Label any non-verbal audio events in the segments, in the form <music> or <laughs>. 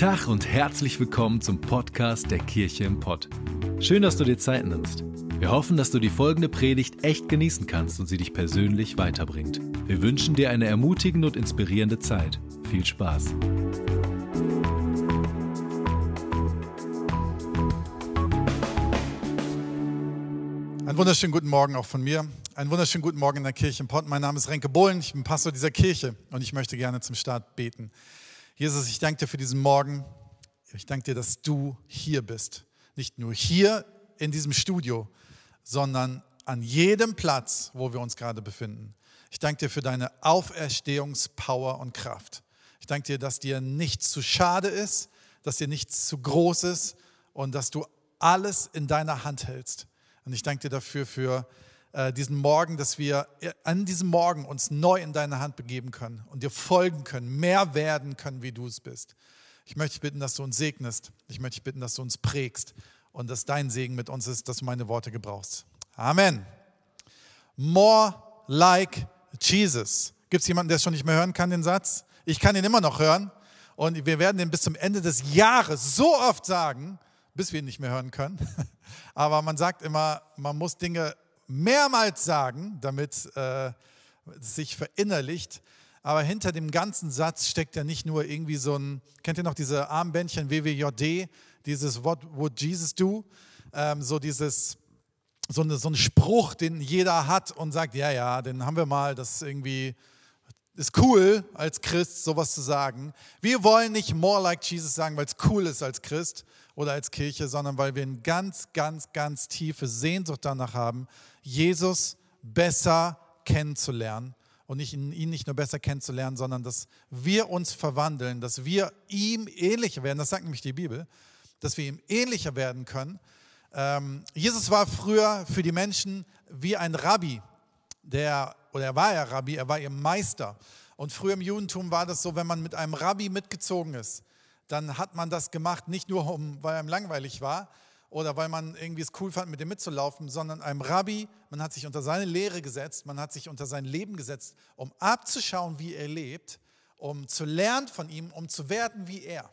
Tag und herzlich willkommen zum Podcast der Kirche im Pott. Schön, dass du dir Zeit nimmst. Wir hoffen, dass du die folgende Predigt echt genießen kannst und sie dich persönlich weiterbringt. Wir wünschen dir eine ermutigende und inspirierende Zeit. Viel Spaß. Einen wunderschönen guten Morgen auch von mir. Einen wunderschönen guten Morgen in der Kirche im Pott. Mein Name ist Renke Bohlen, ich bin Pastor dieser Kirche und ich möchte gerne zum Start beten. Jesus, ich danke dir für diesen Morgen. Ich danke dir, dass du hier bist. Nicht nur hier in diesem Studio, sondern an jedem Platz, wo wir uns gerade befinden. Ich danke dir für deine Auferstehungspower und Kraft. Ich danke dir, dass dir nichts zu schade ist, dass dir nichts zu groß ist und dass du alles in deiner Hand hältst. Und ich danke dir dafür für äh, diesen Morgen, dass wir an diesem Morgen uns neu in deine Hand begeben können und dir folgen können, mehr werden können, wie du es bist. Ich möchte dich bitten, dass du uns segnest. Ich möchte dich bitten, dass du uns prägst und dass dein Segen mit uns ist, dass du meine Worte gebrauchst. Amen. More like Jesus. Gibt es jemanden, der es schon nicht mehr hören kann, den Satz? Ich kann ihn immer noch hören. Und wir werden den bis zum Ende des Jahres so oft sagen, bis wir ihn nicht mehr hören können. <laughs> Aber man sagt immer, man muss Dinge mehrmals sagen, damit äh, es sich verinnerlicht. Aber hinter dem ganzen Satz steckt ja nicht nur irgendwie so ein, kennt ihr noch diese Armbändchen WWJD, dieses What would Jesus do? Ähm, so dieses, so, eine, so ein Spruch, den jeder hat und sagt, ja, ja, den haben wir mal, das irgendwie, ist cool als Christ, sowas zu sagen. Wir wollen nicht more like Jesus sagen, weil es cool ist als Christ oder als Kirche, sondern weil wir eine ganz, ganz, ganz tiefe Sehnsucht danach haben, Jesus besser kennenzulernen und nicht, ihn nicht nur besser kennenzulernen, sondern dass wir uns verwandeln, dass wir ihm ähnlicher werden. Das sagt nämlich die Bibel, dass wir ihm ähnlicher werden können. Ähm, Jesus war früher für die Menschen wie ein Rabbi, der, oder er war ja Rabbi, er war ihr Meister. Und früher im Judentum war das so, wenn man mit einem Rabbi mitgezogen ist, dann hat man das gemacht, nicht nur, um, weil einem langweilig war, oder weil man irgendwie es cool fand, mit dem mitzulaufen, sondern einem Rabbi, man hat sich unter seine Lehre gesetzt, man hat sich unter sein Leben gesetzt, um abzuschauen, wie er lebt, um zu lernen von ihm, um zu werden wie er.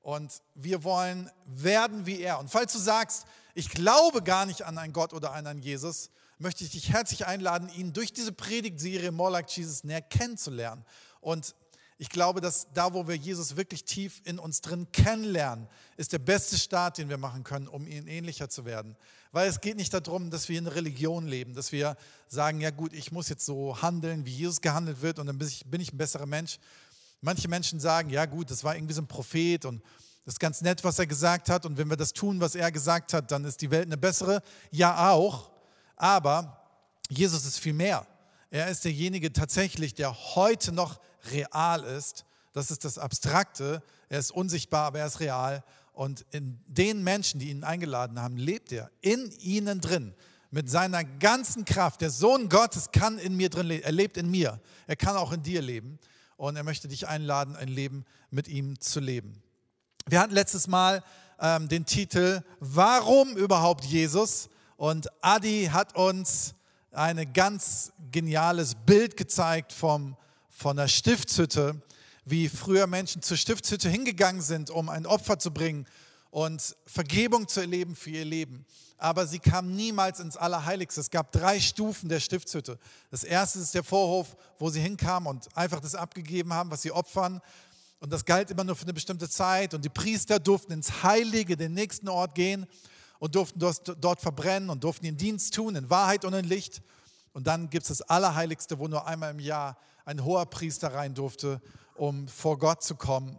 Und wir wollen werden wie er. Und falls du sagst, ich glaube gar nicht an einen Gott oder an einen Jesus, möchte ich dich herzlich einladen, ihn durch diese Predigtserie More Like Jesus näher kennenzulernen. Und ich glaube, dass da, wo wir Jesus wirklich tief in uns drin kennenlernen, ist der beste Start, den wir machen können, um ihm ähnlicher zu werden. Weil es geht nicht darum, dass wir in Religion leben, dass wir sagen, ja gut, ich muss jetzt so handeln, wie Jesus gehandelt wird und dann bin ich, bin ich ein besserer Mensch. Manche Menschen sagen, ja gut, das war irgendwie so ein Prophet und das ist ganz nett, was er gesagt hat und wenn wir das tun, was er gesagt hat, dann ist die Welt eine bessere. Ja auch, aber Jesus ist viel mehr. Er ist derjenige tatsächlich, der heute noch real ist. Das ist das Abstrakte. Er ist unsichtbar, aber er ist real. Und in den Menschen, die ihn eingeladen haben, lebt er in ihnen drin. Mit seiner ganzen Kraft. Der Sohn Gottes kann in mir drin leben. Er lebt in mir. Er kann auch in dir leben. Und er möchte dich einladen, ein Leben mit ihm zu leben. Wir hatten letztes Mal ähm, den Titel Warum überhaupt Jesus? Und Adi hat uns ein ganz geniales Bild gezeigt vom von der Stiftshütte, wie früher Menschen zur Stiftshütte hingegangen sind, um ein Opfer zu bringen und Vergebung zu erleben für ihr Leben. Aber sie kamen niemals ins Allerheiligste. Es gab drei Stufen der Stiftshütte. Das erste ist der Vorhof, wo sie hinkamen und einfach das abgegeben haben, was sie opfern. Und das galt immer nur für eine bestimmte Zeit. Und die Priester durften ins Heilige, den nächsten Ort gehen und durften dort verbrennen und durften ihren Dienst tun, in Wahrheit und in Licht. Und dann gibt es das Allerheiligste, wo nur einmal im Jahr ein hoher Priester rein durfte, um vor Gott zu kommen.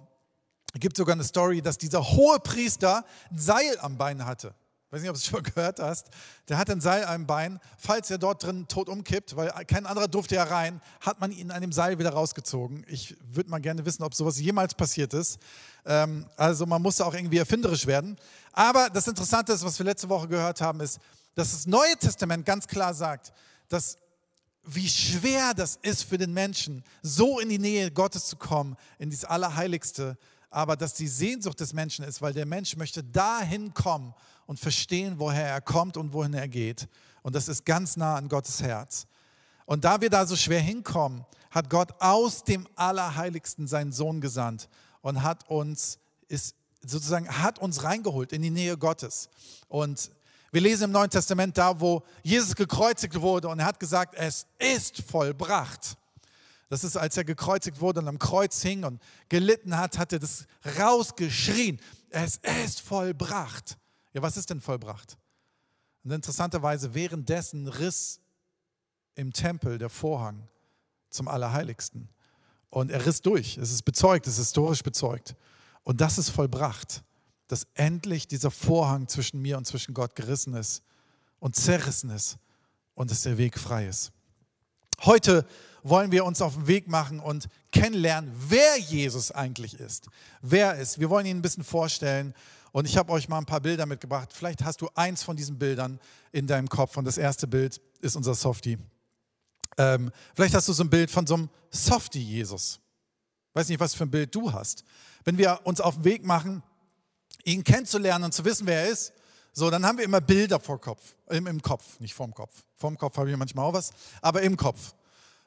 Es gibt sogar eine Story, dass dieser hohe Priester ein Seil am Bein hatte. Weiß nicht, ob du es schon gehört hast. Der hat ein Seil am Bein. Falls er dort drin tot umkippt, weil kein anderer durfte ja rein, hat man ihn an dem Seil wieder rausgezogen. Ich würde mal gerne wissen, ob sowas jemals passiert ist. Ähm, also man musste auch irgendwie erfinderisch werden. Aber das Interessante ist, was wir letzte Woche gehört haben, ist, dass das Neue Testament ganz klar sagt, dass wie schwer das ist für den Menschen, so in die Nähe Gottes zu kommen, in dieses Allerheiligste, aber dass die Sehnsucht des Menschen ist, weil der Mensch möchte dahin kommen und verstehen, woher er kommt und wohin er geht. Und das ist ganz nah an Gottes Herz. Und da wir da so schwer hinkommen, hat Gott aus dem Allerheiligsten seinen Sohn gesandt und hat uns ist sozusagen, hat uns reingeholt in die Nähe Gottes. Und wir lesen im Neuen Testament da, wo Jesus gekreuzigt wurde und er hat gesagt, es ist vollbracht. Das ist, als er gekreuzigt wurde und am Kreuz hing und gelitten hat, hat er das rausgeschrien. Es ist vollbracht. Ja, was ist denn vollbracht? Und interessanterweise, währenddessen riss im Tempel der Vorhang zum Allerheiligsten. Und er riss durch. Es ist bezeugt, es ist historisch bezeugt. Und das ist vollbracht, dass endlich dieser Vorhang zwischen mir und zwischen Gott gerissen ist und zerrissen ist und dass der Weg frei ist. Heute wollen wir uns auf den Weg machen und kennenlernen, wer Jesus eigentlich ist. Wer ist. Wir wollen ihn ein bisschen vorstellen. Und ich habe euch mal ein paar Bilder mitgebracht. Vielleicht hast du eins von diesen Bildern in deinem Kopf. Und das erste Bild ist unser Softie. Ähm, vielleicht hast du so ein Bild von so einem Softie-Jesus. Weiß nicht, was für ein Bild du hast. Wenn wir uns auf den Weg machen, ihn kennenzulernen und zu wissen, wer er ist, so, dann haben wir immer Bilder vor Kopf, im, im Kopf, nicht vorm Kopf. Vorm Kopf habe ich manchmal auch was, aber im Kopf.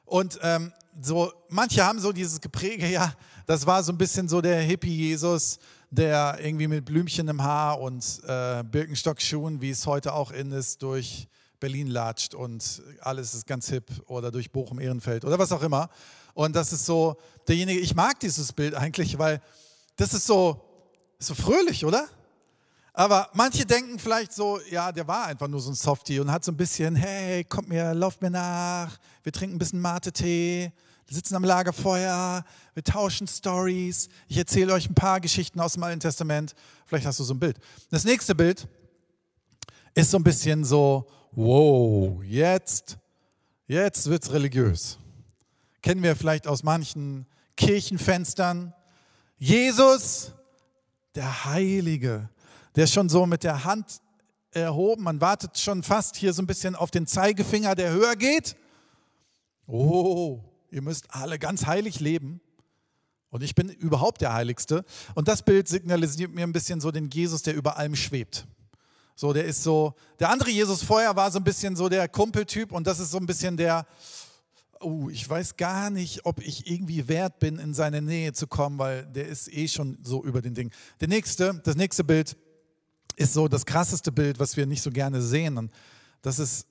Und ähm, so, manche haben so dieses Gepräge, ja, das war so ein bisschen so der Hippie-Jesus, der irgendwie mit Blümchen im Haar und äh, Birkenstock-Schuhen, wie es heute auch in ist, durch Berlin latscht und alles ist ganz hip oder durch Bochum-Ehrenfeld oder was auch immer. Und das ist so derjenige, ich mag dieses Bild eigentlich, weil das ist so, so fröhlich, oder? Aber manche denken vielleicht so, ja, der war einfach nur so ein Softie und hat so ein bisschen, hey, kommt mir, lauft mir nach, wir trinken ein bisschen Mate-Tee, wir sitzen am Lagerfeuer, wir tauschen Stories, ich erzähle euch ein paar Geschichten aus dem Alten Testament. Vielleicht hast du so ein Bild. Das nächste Bild ist so ein bisschen so, wow, jetzt, jetzt wird's religiös. Kennen wir vielleicht aus manchen Kirchenfenstern. Jesus, der Heilige, der schon so mit der Hand erhoben. Man wartet schon fast hier so ein bisschen auf den Zeigefinger, der höher geht. Oh, ihr müsst alle ganz heilig leben. Und ich bin überhaupt der Heiligste. Und das Bild signalisiert mir ein bisschen so den Jesus, der über allem schwebt. So, der ist so, der andere Jesus vorher war so ein bisschen so der Kumpeltyp und das ist so ein bisschen der, oh, ich weiß gar nicht, ob ich irgendwie wert bin, in seine Nähe zu kommen, weil der ist eh schon so über den Ding. Der nächste, das nächste Bild ist so das krasseste Bild, was wir nicht so gerne sehen. Und das ist,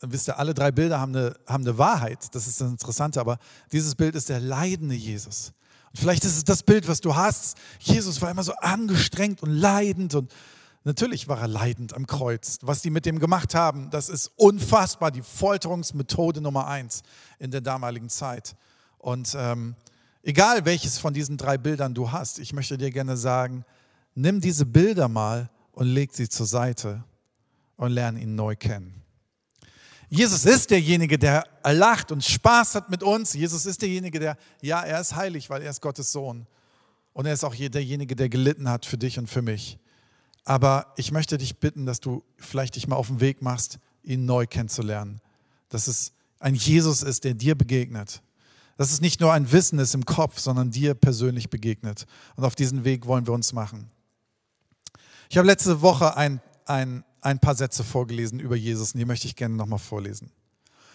wisst ihr, alle drei Bilder haben eine, haben eine Wahrheit. Das ist das Interessante. Aber dieses Bild ist der leidende Jesus. Und vielleicht ist es das Bild, was du hast. Jesus war immer so angestrengt und leidend und Natürlich war er leidend am Kreuz. Was die mit dem gemacht haben, das ist unfassbar. Die Folterungsmethode Nummer eins in der damaligen Zeit. Und ähm, egal welches von diesen drei Bildern du hast, ich möchte dir gerne sagen, nimm diese Bilder mal und leg sie zur Seite und lerne ihn neu kennen. Jesus ist derjenige, der lacht und Spaß hat mit uns. Jesus ist derjenige, der, ja, er ist heilig, weil er ist Gottes Sohn. Und er ist auch derjenige, der gelitten hat für dich und für mich. Aber ich möchte dich bitten, dass du vielleicht dich mal auf den Weg machst, ihn neu kennenzulernen. Dass es ein Jesus ist, der dir begegnet. Dass es nicht nur ein Wissen ist im Kopf, sondern dir persönlich begegnet. Und auf diesen Weg wollen wir uns machen. Ich habe letzte Woche ein, ein, ein paar Sätze vorgelesen über Jesus und die möchte ich gerne nochmal vorlesen.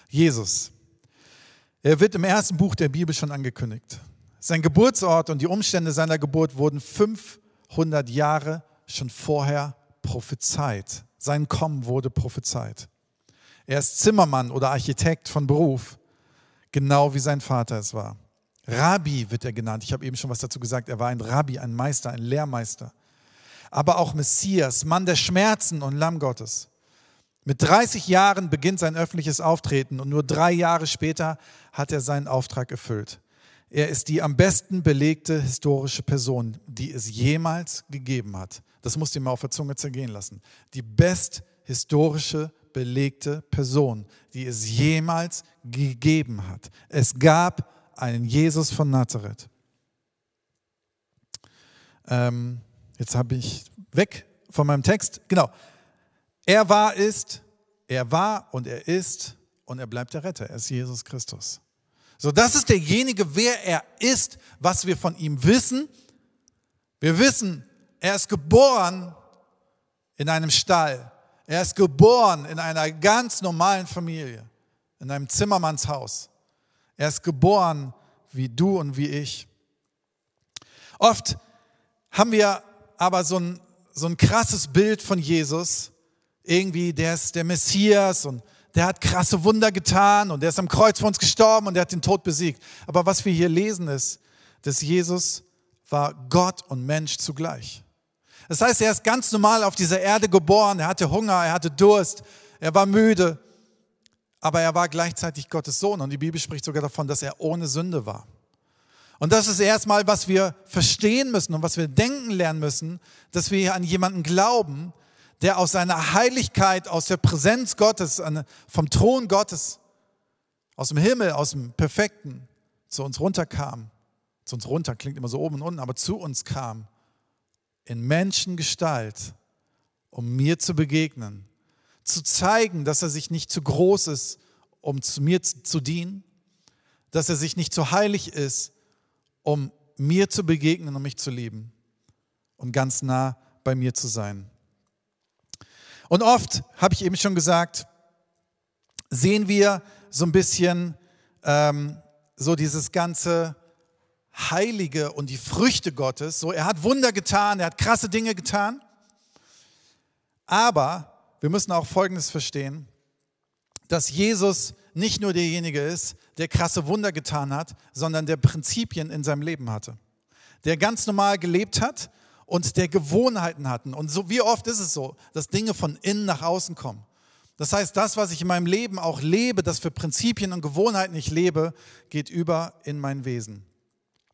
Jesus. Er wird im ersten Buch der Bibel schon angekündigt. Sein Geburtsort und die Umstände seiner Geburt wurden 500 Jahre schon vorher prophezeit. Sein Kommen wurde prophezeit. Er ist Zimmermann oder Architekt von Beruf, genau wie sein Vater es war. Rabbi wird er genannt. Ich habe eben schon was dazu gesagt. Er war ein Rabbi, ein Meister, ein Lehrmeister aber auch Messias, Mann der Schmerzen und Lamm Gottes. Mit 30 Jahren beginnt sein öffentliches Auftreten und nur drei Jahre später hat er seinen Auftrag erfüllt. Er ist die am besten belegte historische Person, die es jemals gegeben hat. Das musst du mal auf der Zunge zergehen lassen. Die besthistorische belegte Person, die es jemals gegeben hat. Es gab einen Jesus von Nazareth. Ähm, Jetzt habe ich weg von meinem Text. Genau. Er war, ist, er war und er ist und er bleibt der Retter. Er ist Jesus Christus. So, das ist derjenige, wer er ist, was wir von ihm wissen. Wir wissen, er ist geboren in einem Stall. Er ist geboren in einer ganz normalen Familie, in einem Zimmermannshaus. Er ist geboren wie du und wie ich. Oft haben wir aber so ein, so ein krasses Bild von Jesus. Irgendwie, der ist der Messias und der hat krasse Wunder getan und der ist am Kreuz für uns gestorben und der hat den Tod besiegt. Aber was wir hier lesen ist, dass Jesus war Gott und Mensch zugleich. Das heißt, er ist ganz normal auf dieser Erde geboren, er hatte Hunger, er hatte Durst, er war müde, aber er war gleichzeitig Gottes Sohn und die Bibel spricht sogar davon, dass er ohne Sünde war. Und das ist erstmal, was wir verstehen müssen und was wir denken lernen müssen, dass wir an jemanden glauben, der aus seiner Heiligkeit, aus der Präsenz Gottes, vom Thron Gottes, aus dem Himmel, aus dem Perfekten zu uns runterkam. Zu uns runter klingt immer so oben und unten, aber zu uns kam in Menschengestalt, um mir zu begegnen, zu zeigen, dass er sich nicht zu groß ist, um zu mir zu dienen, dass er sich nicht zu heilig ist, um mir zu begegnen und mich zu lieben und ganz nah bei mir zu sein. Und oft, habe ich eben schon gesagt, sehen wir so ein bisschen ähm, so dieses ganze Heilige und die Früchte Gottes. So, er hat Wunder getan, er hat krasse Dinge getan. Aber wir müssen auch Folgendes verstehen, dass Jesus nicht nur derjenige ist, der krasse Wunder getan hat, sondern der Prinzipien in seinem Leben hatte. Der ganz normal gelebt hat und der Gewohnheiten hatten. Und so wie oft ist es so, dass Dinge von innen nach außen kommen. Das heißt, das, was ich in meinem Leben auch lebe, das für Prinzipien und Gewohnheiten ich lebe, geht über in mein Wesen.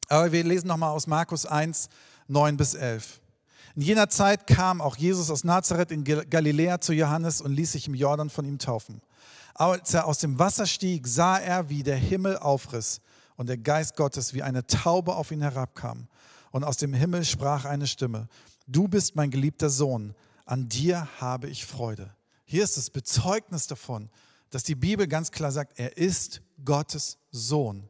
Aber wir lesen nochmal aus Markus 1, 9 bis 11. In jener Zeit kam auch Jesus aus Nazareth in Galiläa zu Johannes und ließ sich im Jordan von ihm taufen. Als er aus dem Wasser stieg, sah er, wie der Himmel aufriss und der Geist Gottes wie eine Taube auf ihn herabkam. Und aus dem Himmel sprach eine Stimme, du bist mein geliebter Sohn, an dir habe ich Freude. Hier ist das Bezeugnis davon, dass die Bibel ganz klar sagt, er ist Gottes Sohn.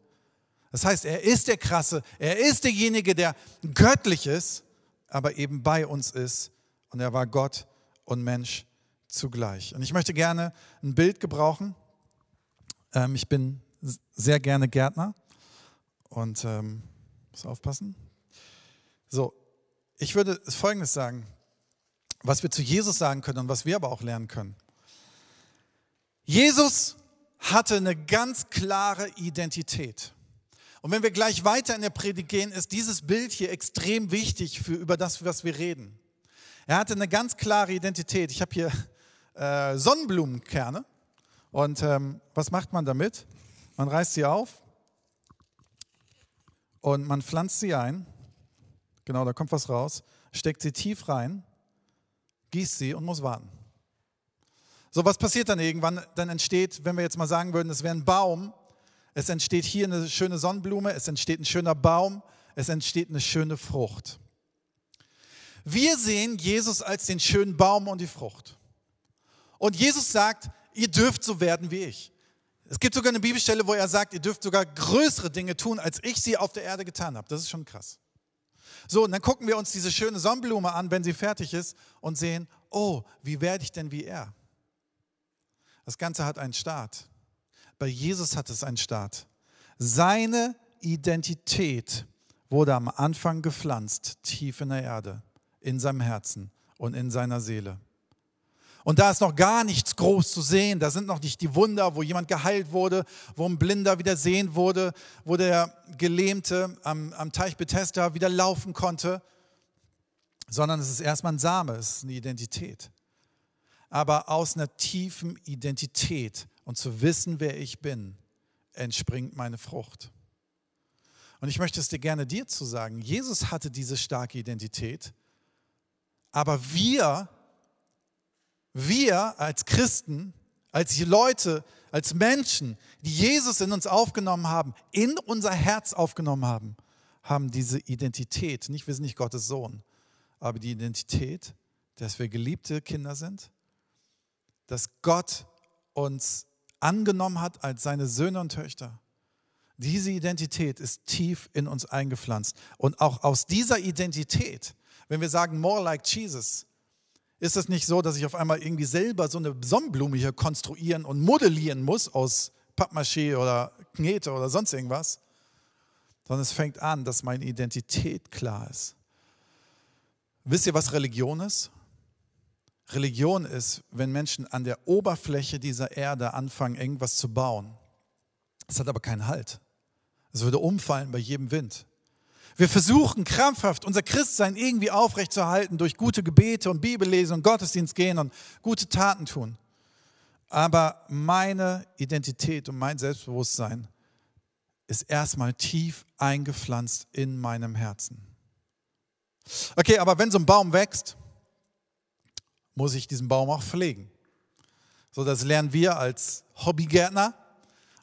Das heißt, er ist der Krasse, er ist derjenige, der göttlich ist, aber eben bei uns ist. Und er war Gott und Mensch zugleich. Und ich möchte gerne ein Bild gebrauchen. Ähm, ich bin sehr gerne Gärtner und ähm, muss aufpassen. So, ich würde Folgendes sagen, was wir zu Jesus sagen können und was wir aber auch lernen können. Jesus hatte eine ganz klare Identität. Und wenn wir gleich weiter in der Predigt gehen, ist dieses Bild hier extrem wichtig für über das, was wir reden. Er hatte eine ganz klare Identität. Ich habe hier äh, Sonnenblumenkerne. Und ähm, was macht man damit? Man reißt sie auf und man pflanzt sie ein Genau, da kommt was raus. Steckt sie tief rein, gießt sie und muss warten. So, was passiert dann irgendwann? Dann entsteht, wenn wir jetzt mal sagen würden, es wäre ein Baum, es entsteht hier eine schöne Sonnenblume, es entsteht ein schöner Baum, es entsteht eine schöne Frucht. Wir sehen Jesus als den schönen Baum und die Frucht. Und Jesus sagt, ihr dürft so werden wie ich. Es gibt sogar eine Bibelstelle, wo er sagt, ihr dürft sogar größere Dinge tun, als ich sie auf der Erde getan habe. Das ist schon krass. So, und dann gucken wir uns diese schöne Sonnenblume an, wenn sie fertig ist und sehen, oh, wie werde ich denn wie er? Das Ganze hat einen Start. Bei Jesus hat es einen Start. Seine Identität wurde am Anfang gepflanzt, tief in der Erde, in seinem Herzen und in seiner Seele. Und da ist noch gar nichts groß zu sehen. Da sind noch nicht die Wunder, wo jemand geheilt wurde, wo ein Blinder wieder sehen wurde, wo der Gelähmte am, am Teich Bethesda wieder laufen konnte, sondern es ist erstmal ein Same, es ist eine Identität. Aber aus einer tiefen Identität und zu wissen, wer ich bin, entspringt meine Frucht. Und ich möchte es dir gerne dir zu sagen. Jesus hatte diese starke Identität, aber wir wir als Christen, als Leute, als Menschen, die Jesus in uns aufgenommen haben, in unser Herz aufgenommen haben, haben diese Identität, nicht wir sind nicht Gottes Sohn, aber die Identität, dass wir geliebte Kinder sind, dass Gott uns angenommen hat als seine Söhne und Töchter. Diese Identität ist tief in uns eingepflanzt. Und auch aus dieser Identität, wenn wir sagen, more like Jesus, ist es nicht so, dass ich auf einmal irgendwie selber so eine Sonnenblume hier konstruieren und modellieren muss aus Pappmaché oder Knete oder sonst irgendwas, sondern es fängt an, dass meine Identität klar ist. Wisst ihr, was Religion ist? Religion ist, wenn Menschen an der Oberfläche dieser Erde anfangen, irgendwas zu bauen. Es hat aber keinen Halt. Es würde umfallen bei jedem Wind. Wir versuchen krampfhaft unser Christsein irgendwie aufrechtzuerhalten durch gute Gebete und Bibellesen und Gottesdienst gehen und gute Taten tun. Aber meine Identität und mein Selbstbewusstsein ist erstmal tief eingepflanzt in meinem Herzen. Okay, aber wenn so ein Baum wächst, muss ich diesen Baum auch pflegen. So, das lernen wir als Hobbygärtner.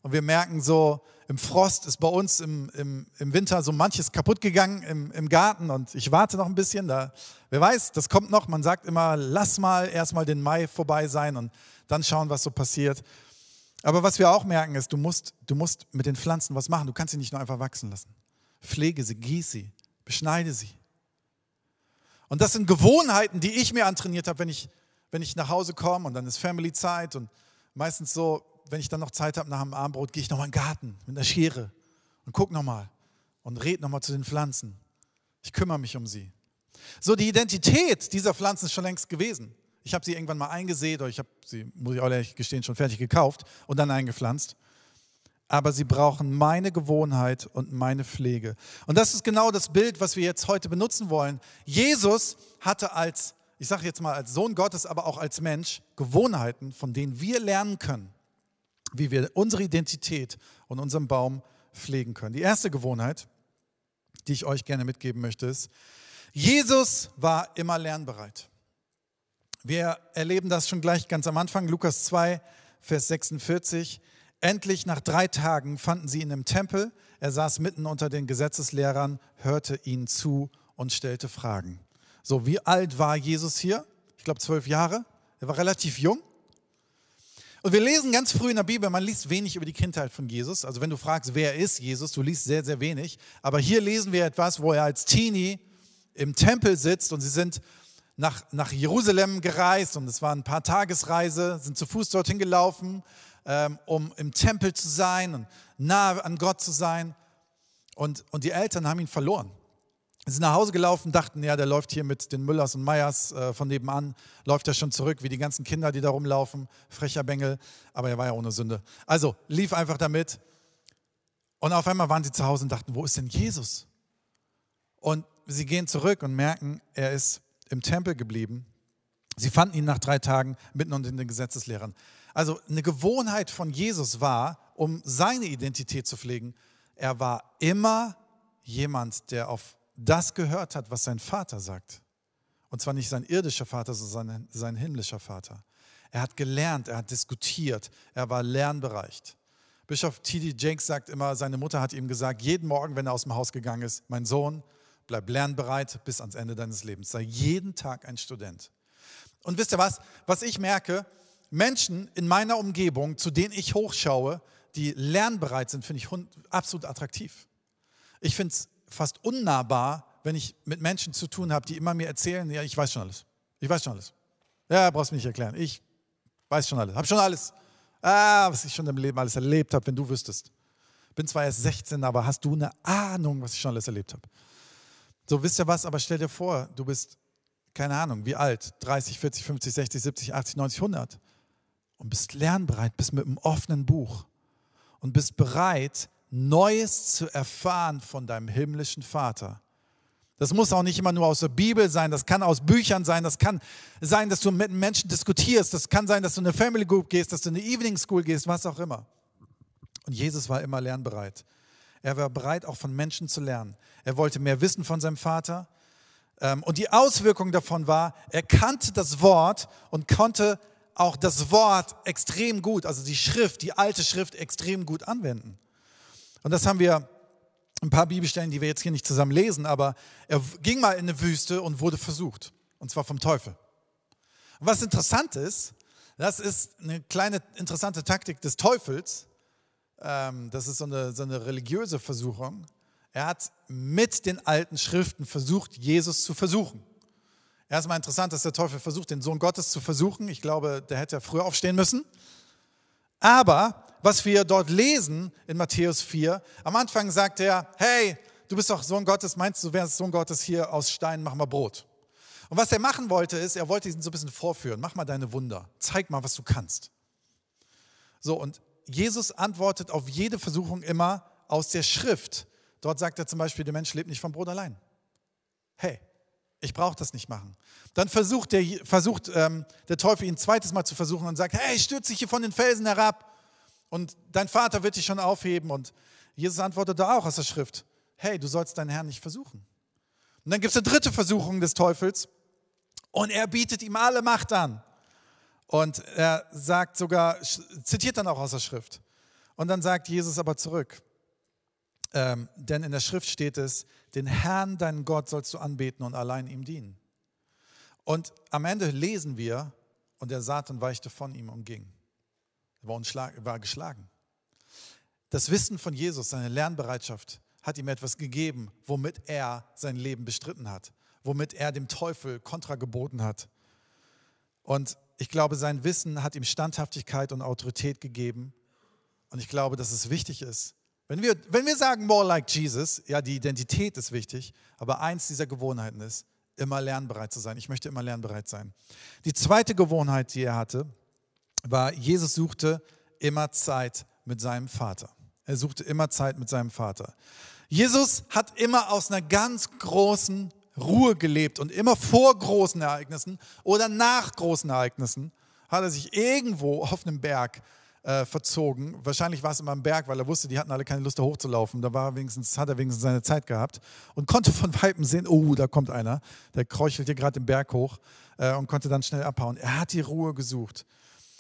Und wir merken so, im Frost ist bei uns im, im, im Winter so manches kaputt gegangen im, im Garten und ich warte noch ein bisschen. Da, wer weiß, das kommt noch. Man sagt immer, lass mal erstmal den Mai vorbei sein und dann schauen, was so passiert. Aber was wir auch merken ist, du musst, du musst mit den Pflanzen was machen. Du kannst sie nicht nur einfach wachsen lassen. Pflege sie, gieße sie, beschneide sie. Und das sind Gewohnheiten, die ich mir antrainiert habe, wenn ich, wenn ich nach Hause komme und dann ist Family-Zeit und meistens so, wenn ich dann noch Zeit habe nach dem Abendbrot, gehe ich nochmal in den Garten mit einer Schere und gucke nochmal und rede nochmal zu den Pflanzen. Ich kümmere mich um sie. So, die Identität dieser Pflanzen ist schon längst gewesen. Ich habe sie irgendwann mal eingesät oder ich habe sie, muss ich auch ehrlich gestehen, schon fertig gekauft und dann eingepflanzt. Aber sie brauchen meine Gewohnheit und meine Pflege. Und das ist genau das Bild, was wir jetzt heute benutzen wollen. Jesus hatte als, ich sage jetzt mal als Sohn Gottes, aber auch als Mensch Gewohnheiten, von denen wir lernen können wie wir unsere Identität und unseren Baum pflegen können. Die erste Gewohnheit, die ich euch gerne mitgeben möchte, ist, Jesus war immer lernbereit. Wir erleben das schon gleich ganz am Anfang, Lukas 2, Vers 46. Endlich nach drei Tagen fanden sie ihn im Tempel. Er saß mitten unter den Gesetzeslehrern, hörte ihnen zu und stellte Fragen. So, wie alt war Jesus hier? Ich glaube zwölf Jahre. Er war relativ jung. Und wir lesen ganz früh in der Bibel, man liest wenig über die Kindheit von Jesus. Also wenn du fragst, wer ist Jesus, du liest sehr, sehr wenig. Aber hier lesen wir etwas, wo er als Teenie im Tempel sitzt und sie sind nach, nach Jerusalem gereist und es war ein paar Tagesreise, sind zu Fuß dorthin gelaufen, ähm, um im Tempel zu sein und nahe an Gott zu sein. Und, und die Eltern haben ihn verloren. Sie sind nach Hause gelaufen, dachten, ja, der läuft hier mit den Müllers und Meyers äh, von nebenan, läuft er schon zurück, wie die ganzen Kinder, die da rumlaufen, frecher Bengel, aber er war ja ohne Sünde. Also lief einfach damit. Und auf einmal waren sie zu Hause und dachten, wo ist denn Jesus? Und sie gehen zurück und merken, er ist im Tempel geblieben. Sie fanden ihn nach drei Tagen mitten unter den Gesetzeslehrern. Also eine Gewohnheit von Jesus war, um seine Identität zu pflegen, er war immer jemand, der auf das gehört hat, was sein Vater sagt. Und zwar nicht sein irdischer Vater, sondern sein, himmlischer Vater. Er hat gelernt, er hat diskutiert, er war lernbereicht. Bischof T.D. Jakes sagt immer, seine Mutter hat ihm gesagt, jeden Morgen, wenn er aus dem Haus gegangen ist, mein Sohn, bleib lernbereit bis ans Ende deines Lebens. Sei jeden Tag ein Student. Und wisst ihr was? Was ich merke, Menschen in meiner Umgebung, zu denen ich hochschaue, die lernbereit sind, finde ich absolut attraktiv. Ich finde es fast unnahbar, wenn ich mit Menschen zu tun habe, die immer mir erzählen, ja, ich weiß schon alles. Ich weiß schon alles. Ja, brauchst mir nicht erklären. Ich weiß schon alles. Hab schon alles. Ah, was ich schon im Leben alles erlebt habe, wenn du wüsstest. Bin zwar erst 16, aber hast du eine Ahnung, was ich schon alles erlebt habe? So, wisst ihr was? Aber stell dir vor, du bist, keine Ahnung, wie alt? 30, 40, 50, 60, 70, 80, 90, 100. Und bist lernbereit, bist mit einem offenen Buch. Und bist bereit, Neues zu erfahren von deinem himmlischen Vater. Das muss auch nicht immer nur aus der Bibel sein, das kann aus Büchern sein, das kann sein, dass du mit Menschen diskutierst, das kann sein, dass du in eine Family Group gehst, dass du in eine Evening School gehst, was auch immer. Und Jesus war immer lernbereit. Er war bereit, auch von Menschen zu lernen. Er wollte mehr wissen von seinem Vater. Ähm, und die Auswirkung davon war, er kannte das Wort und konnte auch das Wort extrem gut, also die Schrift, die alte Schrift extrem gut anwenden. Und das haben wir ein paar Bibelstellen, die wir jetzt hier nicht zusammen lesen, aber er ging mal in eine Wüste und wurde versucht. Und zwar vom Teufel. Und was interessant ist, das ist eine kleine interessante Taktik des Teufels. Ähm, das ist so eine, so eine religiöse Versuchung. Er hat mit den alten Schriften versucht, Jesus zu versuchen. Erstmal interessant, dass der Teufel versucht, den Sohn Gottes zu versuchen. Ich glaube, der hätte ja früher aufstehen müssen. Aber was wir dort lesen in Matthäus 4, am Anfang sagt er, hey, du bist doch Sohn Gottes, meinst du, wärst Sohn Gottes hier aus Stein, mach mal Brot. Und was er machen wollte, ist, er wollte ihn so ein bisschen vorführen. Mach mal deine Wunder. Zeig mal, was du kannst. So, und Jesus antwortet auf jede Versuchung immer aus der Schrift. Dort sagt er zum Beispiel, der Mensch lebt nicht vom Brot allein. Hey, ich brauche das nicht machen. Dann versucht, der, versucht ähm, der Teufel ihn ein zweites Mal zu versuchen und sagt, hey, stürze dich hier von den Felsen herab und dein Vater wird dich schon aufheben. Und Jesus antwortet da auch aus der Schrift, hey, du sollst deinen Herrn nicht versuchen. Und dann gibt es eine dritte Versuchung des Teufels und er bietet ihm alle Macht an. Und er sagt sogar, zitiert dann auch aus der Schrift. Und dann sagt Jesus aber zurück, ähm, denn in der Schrift steht es, den Herrn, deinen Gott, sollst du anbeten und allein ihm dienen. Und am Ende lesen wir, und der Satan weichte von ihm und ging. Er war, geschlagen. Das Wissen von Jesus, seine Lernbereitschaft, hat ihm etwas gegeben, womit er sein Leben bestritten hat, womit er dem Teufel Kontra geboten hat. Und ich glaube, sein Wissen hat ihm Standhaftigkeit und Autorität gegeben. Und ich glaube, dass es wichtig ist. Wenn wir, wenn wir sagen, more like Jesus, ja, die Identität ist wichtig, aber eins dieser Gewohnheiten ist, immer lernbereit zu sein. Ich möchte immer lernbereit sein. Die zweite Gewohnheit, die er hatte, war, Jesus suchte immer Zeit mit seinem Vater. Er suchte immer Zeit mit seinem Vater. Jesus hat immer aus einer ganz großen Ruhe gelebt und immer vor großen Ereignissen oder nach großen Ereignissen hat er sich irgendwo auf einem Berg äh, verzogen. Wahrscheinlich war es immer am Berg, weil er wusste, die hatten alle keine Lust, da hochzulaufen. Da war wenigstens, hat er wenigstens seine Zeit gehabt und konnte von Weitem sehen, oh, da kommt einer, der kräuchelt hier gerade den Berg hoch äh, und konnte dann schnell abhauen. Er hat die Ruhe gesucht.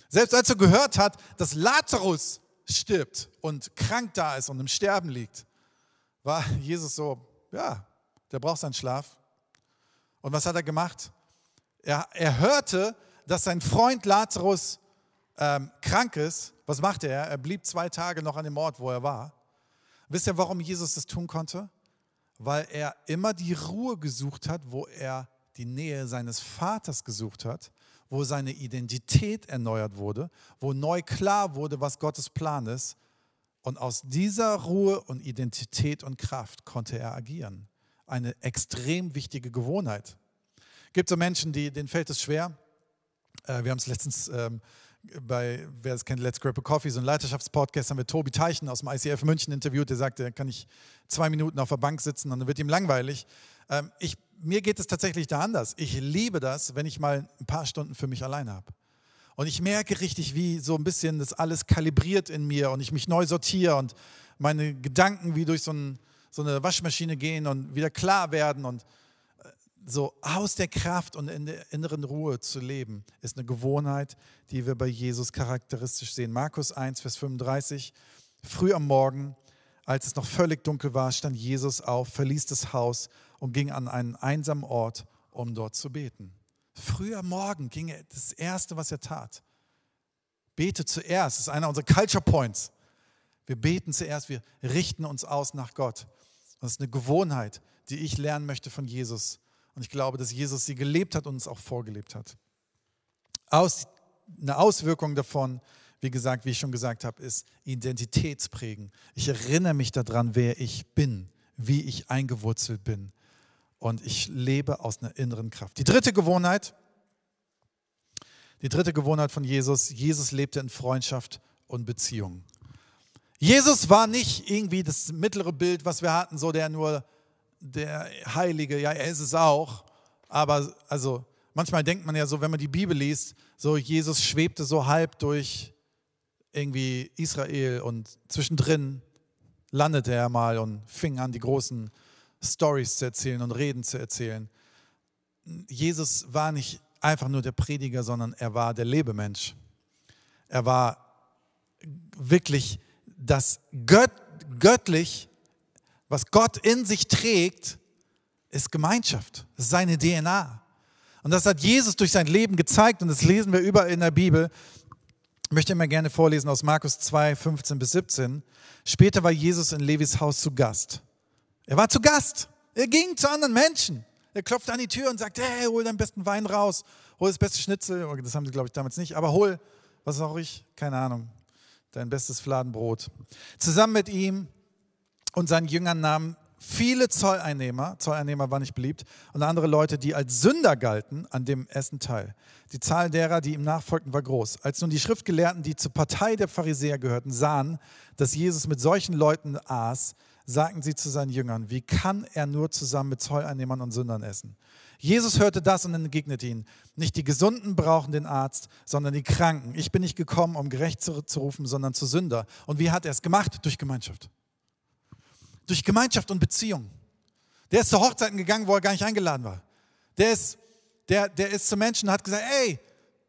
Selbst als er gehört hat, dass Lazarus stirbt und krank da ist und im Sterben liegt, war Jesus so, ja, der braucht seinen Schlaf, und was hat er gemacht? Er, er hörte, dass sein Freund Lazarus ähm, krank ist. Was machte er? Er blieb zwei Tage noch an dem Ort, wo er war. Wisst ihr, warum Jesus das tun konnte? Weil er immer die Ruhe gesucht hat, wo er die Nähe seines Vaters gesucht hat, wo seine Identität erneuert wurde, wo neu klar wurde, was Gottes Plan ist. Und aus dieser Ruhe und Identität und Kraft konnte er agieren eine extrem wichtige Gewohnheit. Gibt so Menschen, die, denen fällt es schwer. Äh, wir haben es letztens ähm, bei, wer es kennt, Let's Grab a Coffee, so ein Leiterschaftspodcast, haben wir Tobi Teichen aus dem ICF München interviewt, der sagte, kann nicht zwei Minuten auf der Bank sitzen und dann wird ihm langweilig. Ähm, ich, mir geht es tatsächlich da anders. Ich liebe das, wenn ich mal ein paar Stunden für mich alleine habe. Und ich merke richtig, wie so ein bisschen das alles kalibriert in mir und ich mich neu sortiere und meine Gedanken wie durch so ein, so eine Waschmaschine gehen und wieder klar werden und äh, so aus der Kraft und in der inneren Ruhe zu leben, ist eine Gewohnheit, die wir bei Jesus charakteristisch sehen. Markus 1, Vers 35. Früh am Morgen, als es noch völlig dunkel war, stand Jesus auf, verließ das Haus und ging an einen einsamen Ort, um dort zu beten. Früh am Morgen ging er, das Erste, was er tat. Bete zuerst, das ist einer unserer Culture Points. Wir beten zuerst, wir richten uns aus nach Gott. Das ist eine Gewohnheit, die ich lernen möchte von Jesus. Und ich glaube, dass Jesus sie gelebt hat und uns auch vorgelebt hat. Aus, eine Auswirkung davon, wie gesagt, wie ich schon gesagt habe, ist Identitätsprägen. Ich erinnere mich daran, wer ich bin, wie ich eingewurzelt bin. Und ich lebe aus einer inneren Kraft. Die dritte Gewohnheit, die dritte Gewohnheit von Jesus, Jesus lebte in Freundschaft und Beziehung. Jesus war nicht irgendwie das mittlere Bild, was wir hatten, so der nur der Heilige, ja, er ist es auch. Aber also manchmal denkt man ja so, wenn man die Bibel liest, so Jesus schwebte so halb durch irgendwie Israel und zwischendrin landete er mal und fing an, die großen Stories zu erzählen und Reden zu erzählen. Jesus war nicht einfach nur der Prediger, sondern er war der Lebemensch. Er war wirklich das Gött, göttlich, was Gott in sich trägt, ist Gemeinschaft. Ist seine DNA. Und das hat Jesus durch sein Leben gezeigt und das lesen wir überall in der Bibel. Ich möchte immer gerne vorlesen aus Markus 2, 15 bis 17. Später war Jesus in Levis Haus zu Gast. Er war zu Gast. Er ging zu anderen Menschen. Er klopfte an die Tür und sagte, hey, hol deinen besten Wein raus, hol das beste Schnitzel. Das haben sie, glaube ich, damals nicht, aber hol, was auch ich, keine Ahnung, dein bestes Fladenbrot. Zusammen mit ihm und seinen Jüngern nahm viele Zolleinnehmer, Zolleinnehmer war nicht beliebt, und andere Leute, die als Sünder galten, an dem Essen teil. Die Zahl derer, die ihm nachfolgten, war groß. Als nun die Schriftgelehrten, die zur Partei der Pharisäer gehörten, sahen, dass Jesus mit solchen Leuten aß, sagten sie zu seinen Jüngern, wie kann er nur zusammen mit Zolleinnehmern und Sündern essen? Jesus hörte das und entgegnete ihnen, nicht die Gesunden brauchen den Arzt, sondern die Kranken. Ich bin nicht gekommen, um gerecht zu, zu rufen, sondern zu Sünder. Und wie hat er es gemacht? Durch Gemeinschaft. Durch Gemeinschaft und Beziehung. Der ist zu Hochzeiten gegangen, wo er gar nicht eingeladen war. Der ist, der, der ist zu Menschen und hat gesagt, ey,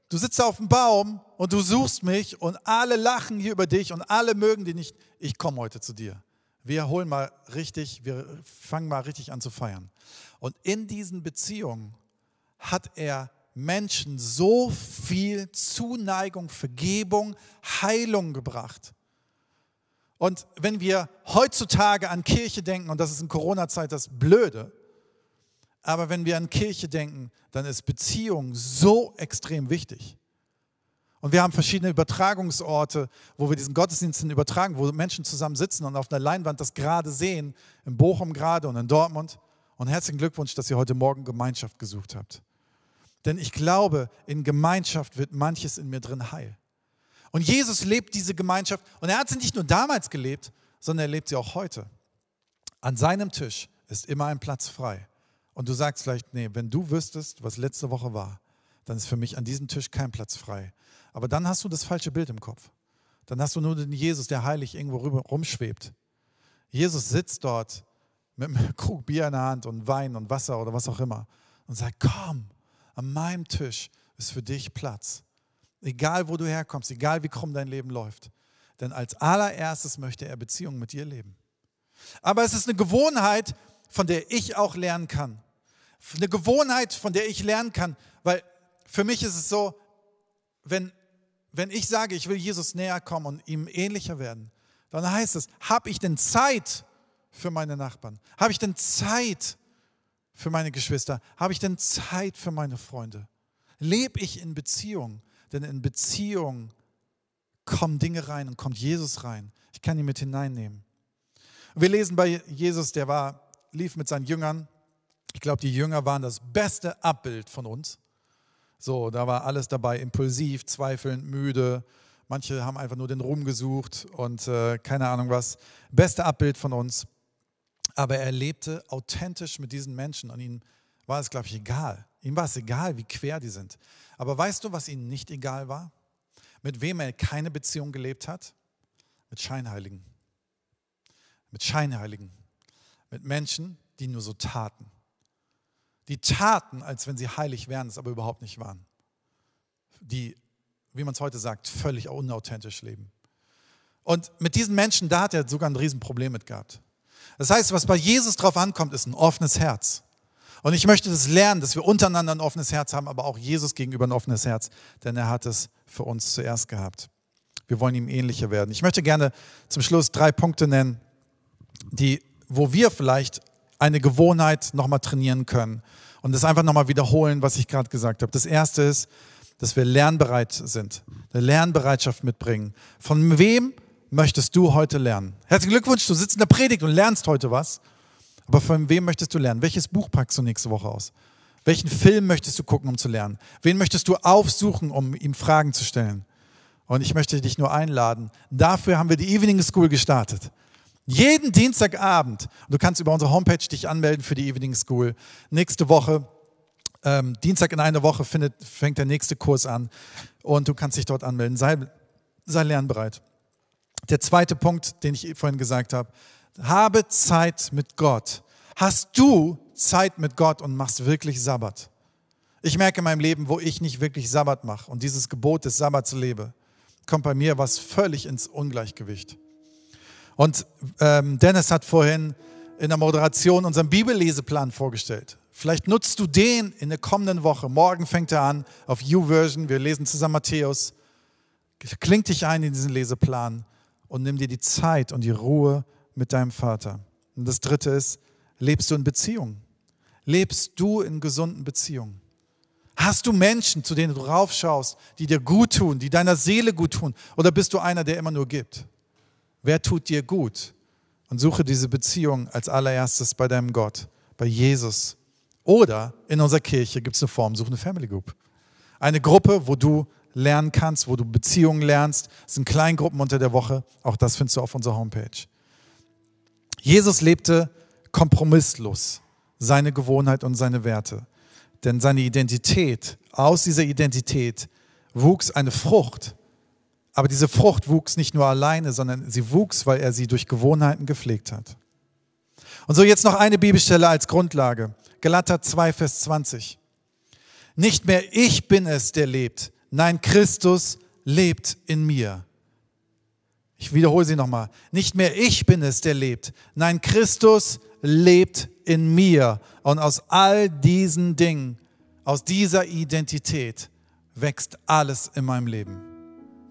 du sitzt auf dem Baum und du suchst mich und alle lachen hier über dich und alle mögen dich nicht. Ich komme heute zu dir. Wir holen mal richtig, wir fangen mal richtig an zu feiern. Und in diesen Beziehungen hat er Menschen so viel Zuneigung, Vergebung, Heilung gebracht. Und wenn wir heutzutage an Kirche denken, und das ist in Corona-Zeit das Blöde, aber wenn wir an Kirche denken, dann ist Beziehung so extrem wichtig. Und wir haben verschiedene Übertragungsorte, wo wir diesen Gottesdienst übertragen, wo Menschen zusammen sitzen und auf einer Leinwand das gerade sehen, in Bochum gerade und in Dortmund. Und herzlichen Glückwunsch, dass ihr heute Morgen Gemeinschaft gesucht habt. Denn ich glaube, in Gemeinschaft wird manches in mir drin heil. Und Jesus lebt diese Gemeinschaft. Und er hat sie nicht nur damals gelebt, sondern er lebt sie auch heute. An seinem Tisch ist immer ein Platz frei. Und du sagst vielleicht, nee, wenn du wüsstest, was letzte Woche war, dann ist für mich an diesem Tisch kein Platz frei. Aber dann hast du das falsche Bild im Kopf. Dann hast du nur den Jesus, der heilig irgendwo rumschwebt. Jesus sitzt dort mit einem <laughs> Krug Bier in der Hand und Wein und Wasser oder was auch immer und sagt, komm, an meinem Tisch ist für dich Platz. Egal, wo du herkommst, egal, wie krumm dein Leben läuft. Denn als allererstes möchte er Beziehungen mit dir leben. Aber es ist eine Gewohnheit, von der ich auch lernen kann. Eine Gewohnheit, von der ich lernen kann, weil für mich ist es so, wenn, wenn ich sage, ich will Jesus näher kommen und ihm ähnlicher werden, dann heißt es, habe ich denn Zeit, für meine Nachbarn? Habe ich denn Zeit für meine Geschwister? Habe ich denn Zeit für meine Freunde? Lebe ich in Beziehung? Denn in Beziehung kommen Dinge rein und kommt Jesus rein. Ich kann ihn mit hineinnehmen. wir lesen bei Jesus, der war, lief mit seinen Jüngern. Ich glaube, die Jünger waren das beste Abbild von uns. So, da war alles dabei, impulsiv, zweifelnd, müde, Manche haben einfach nur den Ruhm gesucht und äh, keine Ahnung was. Beste Abbild von uns. Aber er lebte authentisch mit diesen Menschen und ihm war es, glaube ich, egal. Ihm war es egal, wie quer die sind. Aber weißt du, was ihm nicht egal war? Mit wem er keine Beziehung gelebt hat? Mit Scheinheiligen. Mit Scheinheiligen. Mit Menschen, die nur so taten. Die taten, als wenn sie heilig wären, es aber überhaupt nicht waren. Die, wie man es heute sagt, völlig unauthentisch leben. Und mit diesen Menschen, da hat er sogar ein Riesenproblem mit gehabt. Das heißt, was bei Jesus drauf ankommt, ist ein offenes Herz. Und ich möchte das lernen, dass wir untereinander ein offenes Herz haben, aber auch Jesus gegenüber ein offenes Herz, denn er hat es für uns zuerst gehabt. Wir wollen ihm ähnlicher werden. Ich möchte gerne zum Schluss drei Punkte nennen, die, wo wir vielleicht eine Gewohnheit nochmal trainieren können und das einfach nochmal wiederholen, was ich gerade gesagt habe. Das erste ist, dass wir lernbereit sind, eine Lernbereitschaft mitbringen. Von wem möchtest du heute lernen? Herzlichen Glückwunsch, du sitzt in der Predigt und lernst heute was. Aber von wem möchtest du lernen? Welches Buch packst du nächste Woche aus? Welchen Film möchtest du gucken, um zu lernen? Wen möchtest du aufsuchen, um ihm Fragen zu stellen? Und ich möchte dich nur einladen. Dafür haben wir die Evening School gestartet. Jeden Dienstagabend. Du kannst über unsere Homepage dich anmelden für die Evening School. Nächste Woche, ähm, Dienstag in einer Woche findet, fängt der nächste Kurs an. Und du kannst dich dort anmelden. Sei, sei lernbereit. Der zweite Punkt, den ich vorhin gesagt habe, habe Zeit mit Gott. Hast du Zeit mit Gott und machst wirklich Sabbat? Ich merke in meinem Leben, wo ich nicht wirklich Sabbat mache und dieses Gebot des Sabbats lebe, kommt bei mir was völlig ins Ungleichgewicht. Und ähm, Dennis hat vorhin in der Moderation unseren Bibelleseplan vorgestellt. Vielleicht nutzt du den in der kommenden Woche. Morgen fängt er an auf YouVersion. Wir lesen zusammen Matthäus. Klingt dich ein in diesen Leseplan und nimm dir die Zeit und die Ruhe mit deinem Vater. Und das Dritte ist, lebst du in Beziehungen? Lebst du in gesunden Beziehungen? Hast du Menschen, zu denen du raufschaust, die dir gut tun, die deiner Seele gut tun? Oder bist du einer, der immer nur gibt? Wer tut dir gut? und suche diese Beziehung als allererstes bei deinem Gott, bei Jesus. Oder in unserer Kirche gibt es eine Form, suche eine Family Group. Eine Gruppe, wo du lernen kannst, wo du Beziehungen lernst. Es sind Kleingruppen unter der Woche. Auch das findest du auf unserer Homepage. Jesus lebte kompromisslos seine Gewohnheit und seine Werte. Denn seine Identität, aus dieser Identität wuchs eine Frucht. Aber diese Frucht wuchs nicht nur alleine, sondern sie wuchs, weil er sie durch Gewohnheiten gepflegt hat. Und so jetzt noch eine Bibelstelle als Grundlage. Galater 2, Vers 20. Nicht mehr ich bin es, der lebt. Nein, Christus lebt in mir. Ich wiederhole sie nochmal. Nicht mehr ich bin es, der lebt. Nein, Christus lebt in mir. Und aus all diesen Dingen, aus dieser Identität wächst alles in meinem Leben.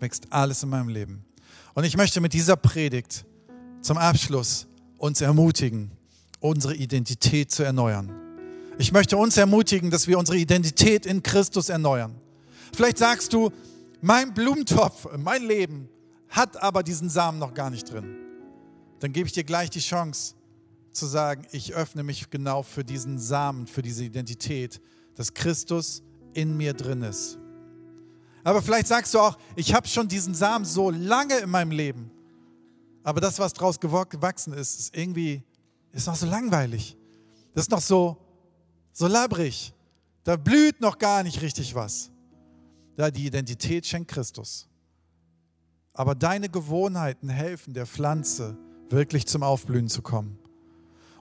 Wächst alles in meinem Leben. Und ich möchte mit dieser Predigt zum Abschluss uns ermutigen, unsere Identität zu erneuern. Ich möchte uns ermutigen, dass wir unsere Identität in Christus erneuern. Vielleicht sagst du, mein Blumentopf, mein Leben hat aber diesen Samen noch gar nicht drin. Dann gebe ich dir gleich die Chance zu sagen, ich öffne mich genau für diesen Samen, für diese Identität, dass Christus in mir drin ist. Aber vielleicht sagst du auch, ich habe schon diesen Samen so lange in meinem Leben. Aber das, was daraus gewachsen ist, ist irgendwie, ist noch so langweilig. Das ist noch so, so labrig. Da blüht noch gar nicht richtig was. Ja, die Identität schenkt Christus. Aber deine Gewohnheiten helfen der Pflanze wirklich zum Aufblühen zu kommen.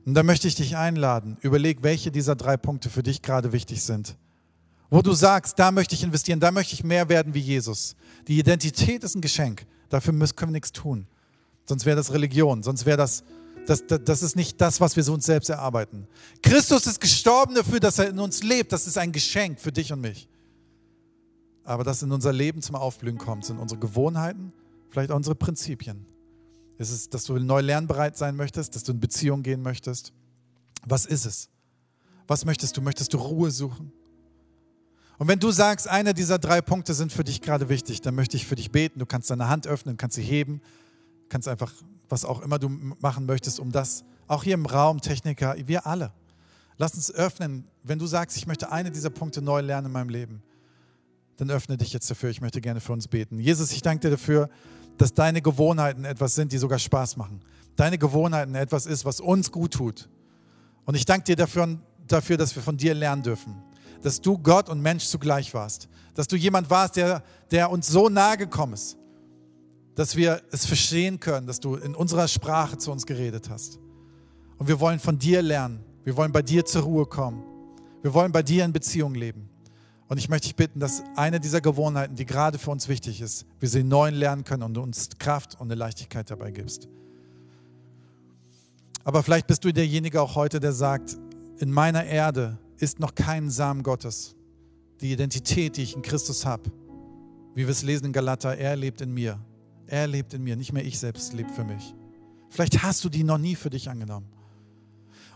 Und da möchte ich dich einladen. Überleg, welche dieser drei Punkte für dich gerade wichtig sind. Wo du sagst, da möchte ich investieren, da möchte ich mehr werden wie Jesus. Die Identität ist ein Geschenk. Dafür können wir nichts tun. Sonst wäre das Religion, sonst wäre das, das, das, das ist nicht das, was wir so uns selbst erarbeiten. Christus ist gestorben dafür, dass er in uns lebt. Das ist ein Geschenk für dich und mich. Aber dass in unser Leben zum Aufblühen kommt, sind unsere Gewohnheiten, vielleicht auch unsere Prinzipien. Ist es, dass du neu lernbereit sein möchtest, dass du in Beziehung gehen möchtest? Was ist es? Was möchtest du? Möchtest du Ruhe suchen? Und wenn du sagst, einer dieser drei Punkte sind für dich gerade wichtig, dann möchte ich für dich beten. Du kannst deine Hand öffnen, kannst sie heben, kannst einfach, was auch immer du machen möchtest, um das, auch hier im Raum, Techniker, wir alle. Lass uns öffnen, wenn du sagst, ich möchte eine dieser Punkte neu lernen in meinem Leben, dann öffne dich jetzt dafür. Ich möchte gerne für uns beten. Jesus, ich danke dir dafür, dass deine Gewohnheiten etwas sind, die sogar Spaß machen. Deine Gewohnheiten etwas ist, was uns gut tut. Und ich danke dir dafür, dafür, dass wir von dir lernen dürfen dass du Gott und Mensch zugleich warst. Dass du jemand warst, der, der uns so nahe gekommen ist, dass wir es verstehen können, dass du in unserer Sprache zu uns geredet hast. Und wir wollen von dir lernen. Wir wollen bei dir zur Ruhe kommen. Wir wollen bei dir in Beziehung leben. Und ich möchte dich bitten, dass eine dieser Gewohnheiten, die gerade für uns wichtig ist, wir sie neu lernen können und du uns Kraft und eine Leichtigkeit dabei gibst. Aber vielleicht bist du derjenige auch heute, der sagt, in meiner Erde ist noch kein Samen Gottes. Die Identität, die ich in Christus habe, wie wir es lesen in Galater, er lebt in mir. Er lebt in mir, nicht mehr ich selbst lebe für mich. Vielleicht hast du die noch nie für dich angenommen.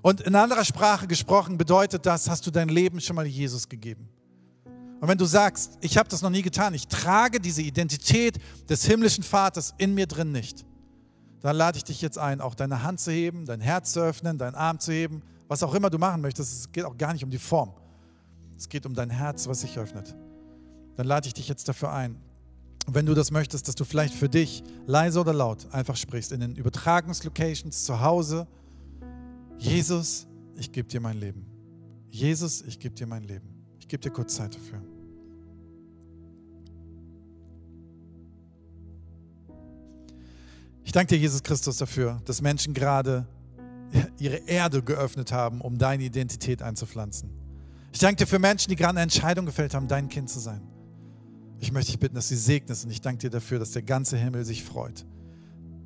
Und in anderer Sprache gesprochen bedeutet das, hast du dein Leben schon mal Jesus gegeben. Und wenn du sagst, ich habe das noch nie getan, ich trage diese Identität des himmlischen Vaters in mir drin nicht, dann lade ich dich jetzt ein, auch deine Hand zu heben, dein Herz zu öffnen, deinen Arm zu heben was auch immer du machen möchtest, es geht auch gar nicht um die Form. Es geht um dein Herz, was sich öffnet. Dann lade ich dich jetzt dafür ein. Und wenn du das möchtest, dass du vielleicht für dich leise oder laut einfach sprichst, in den Übertragungslocations, zu Hause, Jesus, ich gebe dir mein Leben. Jesus, ich gebe dir mein Leben. Ich gebe dir kurz Zeit dafür. Ich danke dir, Jesus Christus, dafür, dass Menschen gerade ihre Erde geöffnet haben, um deine Identität einzupflanzen. Ich danke dir für Menschen, die gerade eine Entscheidung gefällt haben, dein Kind zu sein. Ich möchte dich bitten, dass du sie segnest und ich danke dir dafür, dass der ganze Himmel sich freut,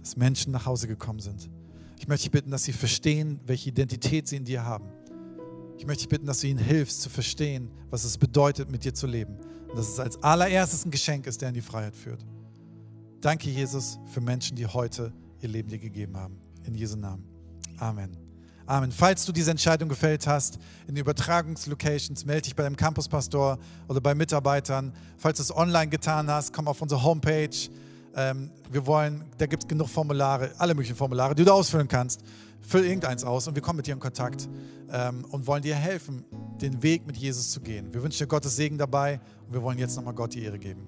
dass Menschen nach Hause gekommen sind. Ich möchte dich bitten, dass sie verstehen, welche Identität sie in dir haben. Ich möchte dich bitten, dass du ihnen hilfst zu verstehen, was es bedeutet, mit dir zu leben. Und dass es als allererstes ein Geschenk ist, der in die Freiheit führt. Danke, Jesus, für Menschen, die heute ihr Leben dir gegeben haben. In Jesu Namen. Amen. Amen. Falls du diese Entscheidung gefällt hast, in Übertragungslocations, melde dich bei deinem Campuspastor oder bei Mitarbeitern. Falls du es online getan hast, komm auf unsere Homepage. Ähm, wir wollen, da gibt es genug Formulare, alle möglichen Formulare, die du ausfüllen kannst. Füll irgendeins aus und wir kommen mit dir in Kontakt ähm, und wollen dir helfen, den Weg mit Jesus zu gehen. Wir wünschen dir Gottes Segen dabei und wir wollen jetzt nochmal Gott die Ehre geben.